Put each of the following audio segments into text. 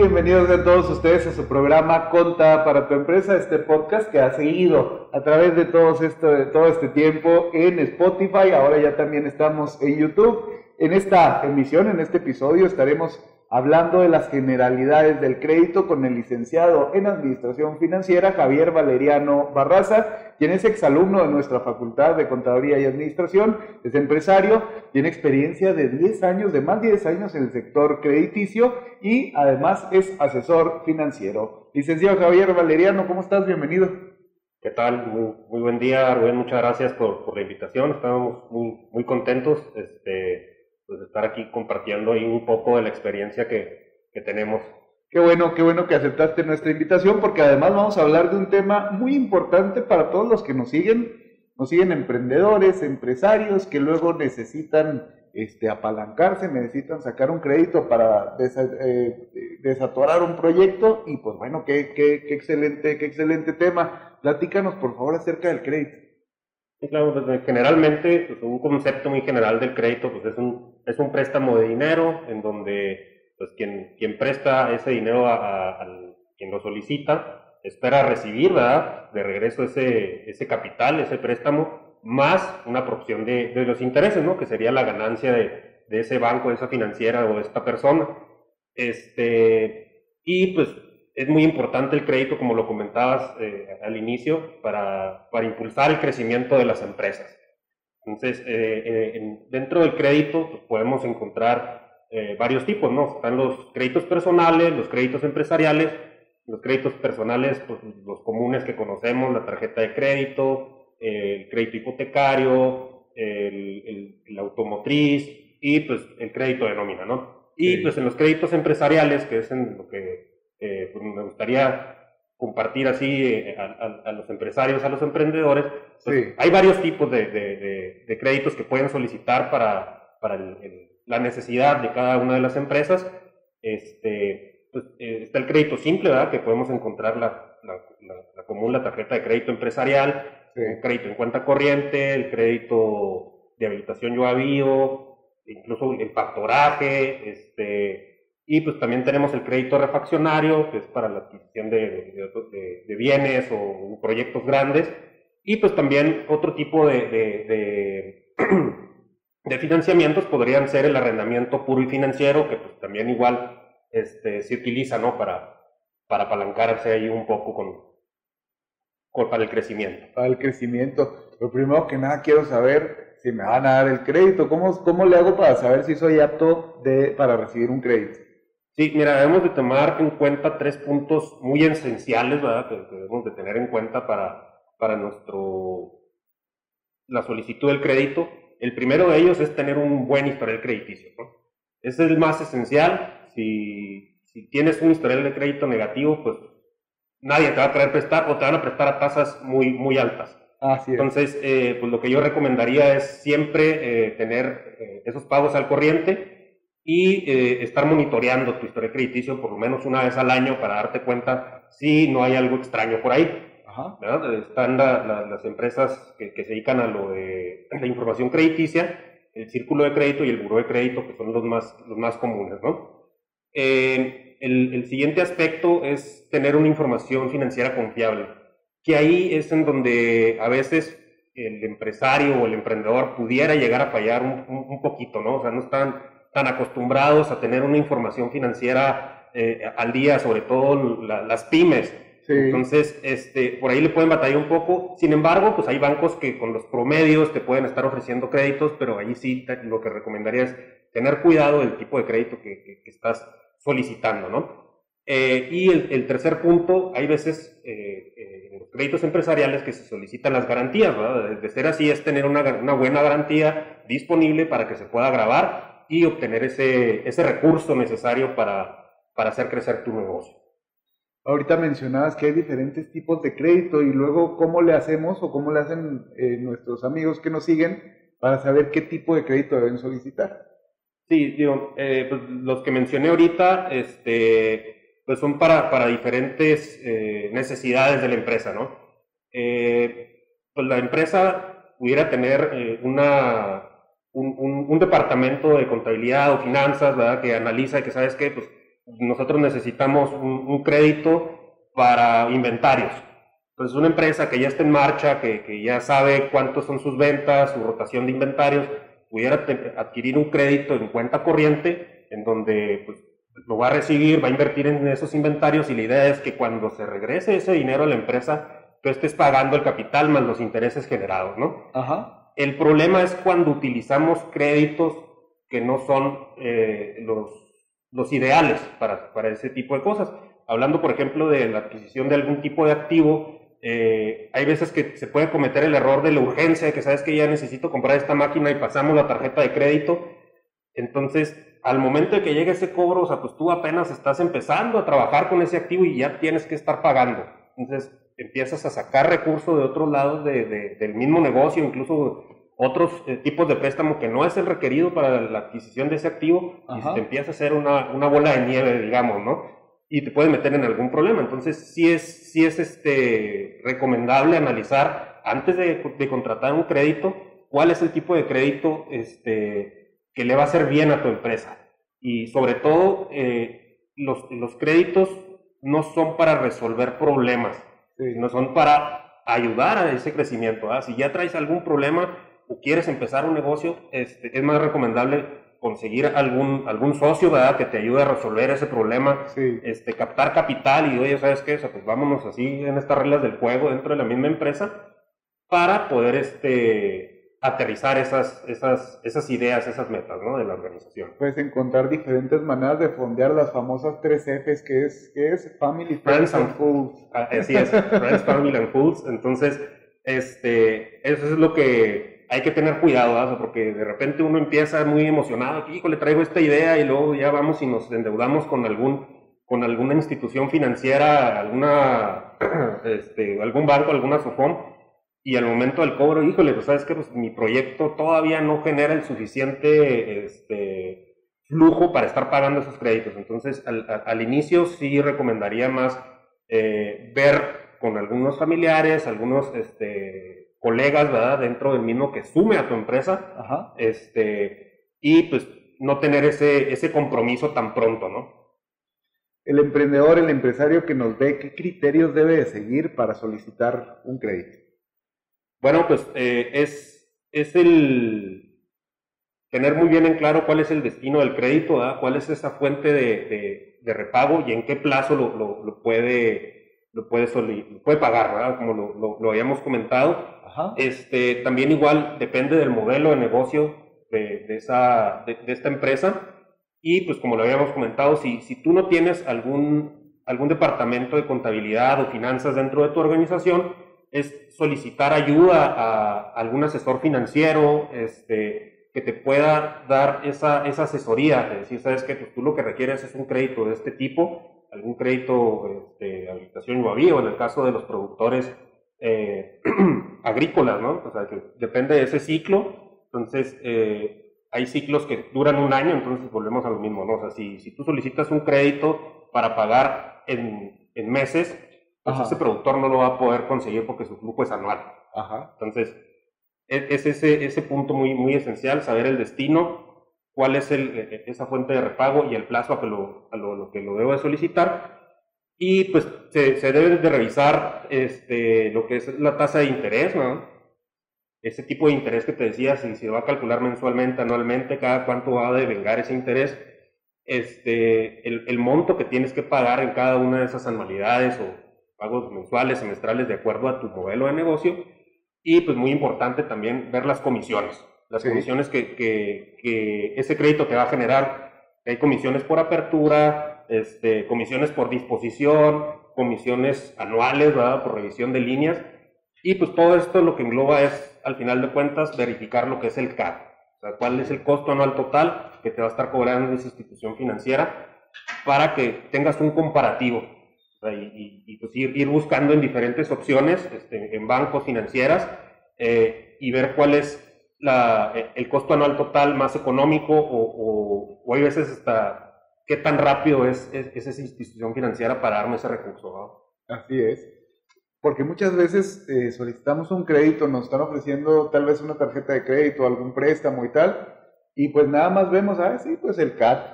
bienvenidos a todos ustedes a su programa Conta para tu empresa, este podcast que ha seguido a través de todo, esto, todo este tiempo en Spotify, ahora ya también estamos en YouTube. En esta emisión, en este episodio, estaremos hablando de las generalidades del crédito con el licenciado en Administración Financiera Javier Valeriano Barraza, quien es exalumno de nuestra Facultad de Contaduría y Administración, es empresario, tiene experiencia de 10 años, de más de 10 años en el sector crediticio y además es asesor financiero. Licenciado Javier Valeriano, ¿cómo estás? Bienvenido. ¿Qué tal? Muy, buen día, Rubén. Muchas gracias por, la invitación. Estamos muy, muy contentos. Este, estar aquí compartiendo ahí un poco de la experiencia que, que tenemos. Qué bueno, qué bueno que aceptaste nuestra invitación, porque además vamos a hablar de un tema muy importante para todos los que nos siguen. Nos siguen emprendedores, empresarios que luego necesitan este, apalancarse, necesitan sacar un crédito para eh, desatorar un proyecto y pues bueno, qué, qué, qué, excelente, qué excelente tema. Platícanos por favor acerca del crédito. claro, pues, generalmente pues, un concepto muy general del crédito pues es un es un préstamo de dinero en donde pues, quien, quien presta ese dinero a, quien lo solicita espera recibir de regreso ese, ese capital, ese préstamo, más una porción de, de los intereses, ¿no? que sería la ganancia de, de, ese banco, de esa financiera o de esta persona. Este, y pues es muy importante el crédito, como lo comentabas eh, al inicio, para, para impulsar el crecimiento de las empresas. Entonces, eh, eh, dentro del crédito pues, podemos encontrar eh, varios tipos, ¿no? Están los créditos personales, los créditos empresariales, los créditos personales, pues los comunes que conocemos, la tarjeta de crédito, el crédito hipotecario, el, automotriz y pues el crédito de nómina, ¿no? Y pues en los créditos empresariales, que es en lo que pues, me gustaría compartir así eh, a, los empresarios, a los emprendedores. Pues, hay varios tipos de, de, créditos que pueden solicitar para, para la necesidad de cada una de las empresas. Este, pues, eh, está el crédito simple, ¿verdad? que podemos encontrar la, la, común, la tarjeta de crédito empresarial, el crédito en cuenta corriente, el crédito de habilitación yo avío, incluso el factoraje, este, y pues también tenemos el crédito refaccionario, que es para la adquisición de, de, bienes o proyectos grandes. Y pues también otro tipo de, de, financiamientos podrían ser el arrendamiento puro y financiero, que pues también igual este, se utiliza ¿no? para, para apalancarse ahí un poco con, con, para el crecimiento. Para el crecimiento. Lo primero que nada quiero saber si me van a dar el crédito. ¿Cómo, cómo le hago para saber si soy apto de, para recibir un crédito? Sí, mira, debemos de tomar en cuenta tres puntos muy esenciales, ¿verdad? Que, debemos de tener en cuenta para, para nuestro, la solicitud del crédito. El primero de ellos es tener un buen historial crediticio, ¿no? Ese es el más esencial. Si, si tienes un historial de crédito negativo, pues nadie te va a querer prestar o te van a prestar a tasas muy, muy altas. Así Entonces, eh, pues lo que yo recomendaría es siempre eh, tener eh, esos pagos al corriente y eh, estar monitoreando tu historia crediticio por lo menos una vez al año para darte cuenta si no hay algo extraño por ahí. Están las empresas que, se dedican a lo de la información crediticia, el círculo de crédito y el buro de crédito, que son los más, los más comunes. ¿no? Eh, el, el, siguiente aspecto es tener una información financiera confiable, que ahí es en donde a veces el empresario o el emprendedor pudiera llegar a fallar un, un, un poquito, ¿no? O sea, no están tan acostumbrados a tener una información financiera eh, al día, sobre todo las pymes. Entonces, este, por ahí le pueden batallar un poco. Sin embargo, pues hay bancos que con los promedios te pueden estar ofreciendo créditos, pero ahí sí lo que recomendaría es tener cuidado del tipo de crédito que, estás solicitando, ¿no? Eh, y el, tercer punto, hay veces eh, en los créditos empresariales que se solicitan las garantías, ¿verdad? De, ser así es tener una, una buena garantía disponible para que se pueda grabar y obtener ese, ese recurso necesario para, para hacer crecer tu negocio. Ahorita mencionabas que hay diferentes tipos de crédito y luego cómo le hacemos o cómo le hacen eh, nuestros amigos que nos siguen para saber qué tipo de crédito deben solicitar. Sí, digo, eh, pues los que mencioné ahorita, este, pues son para, para diferentes eh, necesidades de la empresa, ¿no? pues la empresa pudiera tener una, un, un, departamento de contabilidad o finanzas. Que analiza y que sabes que, pues, nosotros necesitamos un, crédito para inventarios. Entonces, una empresa que ya está en marcha, que, que ya sabe cuántos son sus ventas, su rotación de inventarios, pudiera adquirir un crédito en cuenta corriente en donde pues, lo va a recibir, va a invertir en esos inventarios y la idea es que cuando se regrese ese dinero a la empresa, tú estés pagando el capital más los intereses generados, ¿no? Ajá. El problema es cuando utilizamos créditos que no son eh, los, ideales para, para ese tipo de cosas. Hablando, por ejemplo, de la adquisición de algún tipo de activo, eh, hay veces que se puede cometer el error de la urgencia, que sabes que ya necesito comprar esta máquina y pasamos la tarjeta de crédito. Entonces, al momento de que llegue ese cobro, o sea, pues tú apenas estás empezando a trabajar con ese activo y ya tienes que estar pagando. Entonces, empiezas a sacar recursos de otros lados de, del mismo negocio, incluso otros eh, tipos de préstamo que no es el requerido para la adquisición de ese activo, y se te empieza a hacer una, una bola de nieve, digamos, ¿no? y te puedes meter en algún problema. Entonces, sí es, sí es este, recomendable analizar antes de, de, contratar un crédito cuál es el tipo de crédito este, que le va a hacer bien a tu empresa. Y sobre todo, eh, los, los, créditos no son para resolver problemas, sino son para ayudar a ese crecimiento. Si ya traes algún problema o quieres empezar un negocio, este, es más recomendable conseguir algún, algún socio, ¿verdad? Que te ayude a resolver ese problema, este, captar capital y, oye, ¿sabes qué? O pues vámonos así en estas reglas del juego dentro de la misma empresa para poder, este, aterrizar esas, esas, esas ideas, esas metas, ¿no? De la organización. Puedes encontrar diferentes maneras de fondear las famosas tres Fs, que es, que es Family, Friends, and, Fools. Ah, así es, Friends, Family and Fools. Entonces, este, eso es lo que hay que tener cuidado, porque de repente uno empieza muy emocionado, hijo, le traigo esta idea y luego ya vamos y nos endeudamos con algún con alguna institución financiera, alguna, este, algún banco, alguna SOFOM, y al momento del cobro, híjole, pues sabes que pues, mi proyecto todavía no genera el suficiente este, flujo para estar pagando esos créditos. Entonces, al, al inicio sí recomendaría más eh, ver con algunos familiares, algunos este, colegas, ¿verdad? Dentro del mismo que sume a tu empresa. Ajá. Este, y pues no tener ese, ese compromiso tan pronto, ¿no? El emprendedor, el empresario que nos ve, ¿qué criterios debe de seguir para solicitar un crédito? Bueno, pues eh, es, es el tener muy bien en claro cuál es el destino del crédito, ¿verdad? cuál es esa fuente de, de, repago y en qué plazo lo, lo, lo puede, lo puede, puede pagar, ¿verdad? como lo, lo habíamos comentado. Este, también igual depende del modelo de negocio de, esa, de, esta empresa. Y pues como lo habíamos comentado, si, si tú no tienes algún, algún departamento de contabilidad o finanzas dentro de tu organización, es solicitar ayuda a algún asesor financiero este, que te pueda dar esa, esa asesoría, de decir, sabes que pues, tú lo que requieres es un crédito de este tipo, algún crédito este, de habitación o en el caso de los productores eh, agrícolas, ¿no? O sea, que depende de ese ciclo. Entonces, eh, hay ciclos que duran un año, entonces volvemos a lo mismo, ¿no? O sea, si, si tú solicitas un crédito para pagar en, en meses, pues ese productor no lo va a poder conseguir porque su flujo es anual. Ajá. Entonces, e, es, ese, ese punto muy, muy esencial, saber el destino, cuál es el, e, e, esa fuente de repago y el plazo a, que lo, a lo, lo que lo debo de solicitar y pues se, se debe de revisar este, lo que es la tasa de interés, ¿no? Ese tipo de interés que te decía, si se va a calcular mensualmente, anualmente, cada cuánto va a devengar ese interés, este, el, el monto que tienes que pagar en cada una de esas anualidades o pagos mensuales, semestrales, de acuerdo a tu modelo de negocio. Y pues muy importante también ver las comisiones, las comisiones que, que, que ese crédito te va a generar. Hay comisiones por apertura, este, comisiones por disposición, comisiones anuales, ¿verdad? Por revisión de líneas. Y pues todo esto lo que engloba es, al final de cuentas, verificar lo que es el CAD. O sea, cuál es el costo anual total que te va a estar cobrando esa institución financiera para que tengas un comparativo. y, pues ir, buscando en diferentes opciones, este, en bancos, financieras, eh, y ver cuál es la, el costo anual total más económico o, o, o hay veces hasta qué tan rápido es, esa institución financiera para darme ese recurso. Así es. Porque muchas veces eh, solicitamos un crédito, nos están ofreciendo tal vez una tarjeta de crédito, algún préstamo y tal, y pues nada más vemos, ah, sí, pues el CAT.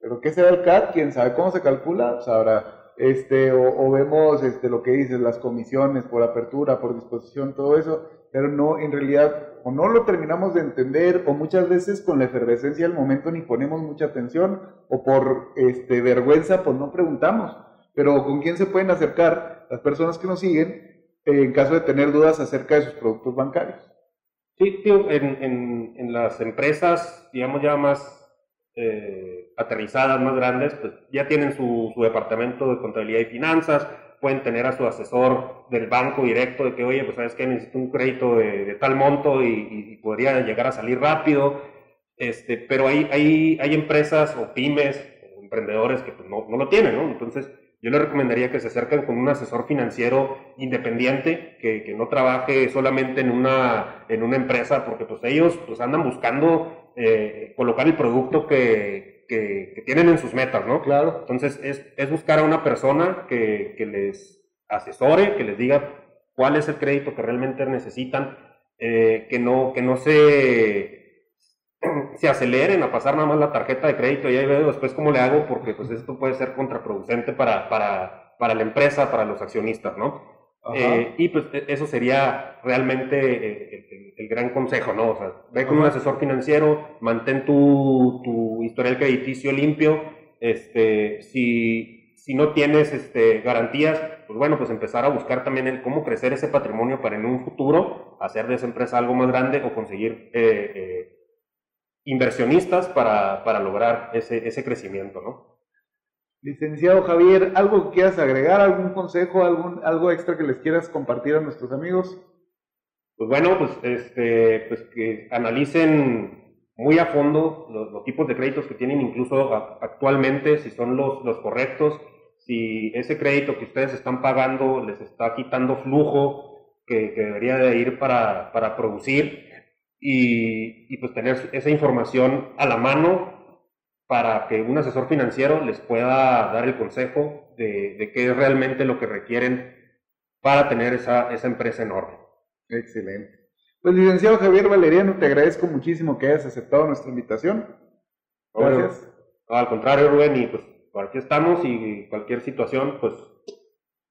Pero ¿qué será el CAT? ¿Quién sabe cómo se calcula? Sabrá. Este, o, vemos este, lo que dices, las comisiones por apertura, por disposición, todo eso, pero no, en realidad, o no lo terminamos de entender, o muchas veces con la efervescencia del momento ni ponemos mucha atención, o por este, vergüenza, pues no preguntamos. Pero ¿con quién se pueden acercar las personas que nos siguen en caso de tener dudas acerca de sus productos bancarios? Sí, tío, en, en, las empresas, digamos ya más eh, aterrizadas, más grandes, pues ya tienen su, su, departamento de contabilidad y finanzas, pueden tener a su asesor del banco directo de que, oye, pues sabes que necesito un crédito de, tal monto y, podría llegar a salir rápido. Este, pero hay, hay, hay empresas o pymes o emprendedores que pues, no, no lo tienen, ¿no? Entonces, yo le recomendaría que se acerquen con un asesor financiero independiente, que, que, no trabaje solamente en una, en una empresa, porque pues ellos pues andan buscando eh, colocar el producto que, que, tienen en sus metas, ¿no? Claro. Entonces es, es buscar a una persona que, que, les asesore, que les diga cuál es el crédito que realmente necesitan, eh, que, no, que no se se aceleren a pasar nada más la tarjeta de crédito y ahí veo después cómo le hago porque pues esto puede ser contraproducente para, para, para la empresa, para los accionistas, ¿no? Eh, y pues e, eso sería realmente eh, el, gran consejo, ¿no? O sea, ve con un asesor financiero, mantén tu, tu historial crediticio limpio, este, si, si no tienes este, garantías, pues bueno, pues empezar a buscar también el cómo crecer ese patrimonio para en un futuro hacer de esa empresa algo más grande o conseguir eh, inversionistas para, para lograr ese, ese crecimiento, ¿no? Licenciado Javier, ¿algo que quieras agregar? ¿Algún consejo? Algún, ¿Algo extra que les quieras compartir a nuestros amigos? Pues bueno, pues, este, pues que analicen muy a fondo los, tipos de créditos que tienen incluso actualmente, si son los, los correctos, si ese crédito que ustedes están pagando les está quitando flujo que, debería de ir para, para producir y, pues tener esa información a la mano para que un asesor financiero les pueda dar el consejo de, qué es realmente lo que requieren para tener esa, esa empresa enorme. Excelente. Pues licenciado Javier Valeriano, te agradezco muchísimo que hayas aceptado nuestra invitación. Gracias. al contrario, Rubén, y pues por aquí estamos y cualquier situación, pues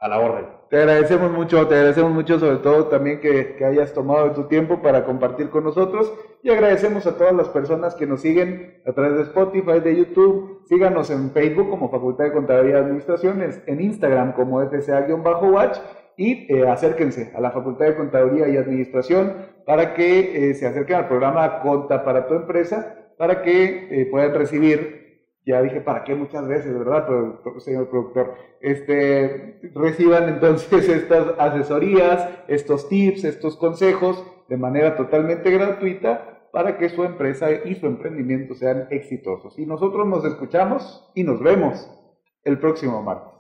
a la orden. Te agradecemos mucho, te agradecemos mucho sobre todo también que, hayas tomado tu tiempo para compartir con nosotros y agradecemos a todas las personas que nos siguen a través de Spotify, de YouTube, síganos en Facebook como Facultad de Contabilidad y Administración, en Instagram como FCA-Watch y eh, acérquense a la Facultad de Contaduría y Administración para que eh, se acerquen al programa Conta para tu empresa, para que eh, puedan recibir ya dije para qué muchas veces, ¿verdad, señor productor? Este, reciban entonces estas asesorías, estos tips, estos consejos de manera totalmente gratuita para que su empresa y su emprendimiento sean exitosos. Y nosotros nos escuchamos y nos vemos el próximo martes.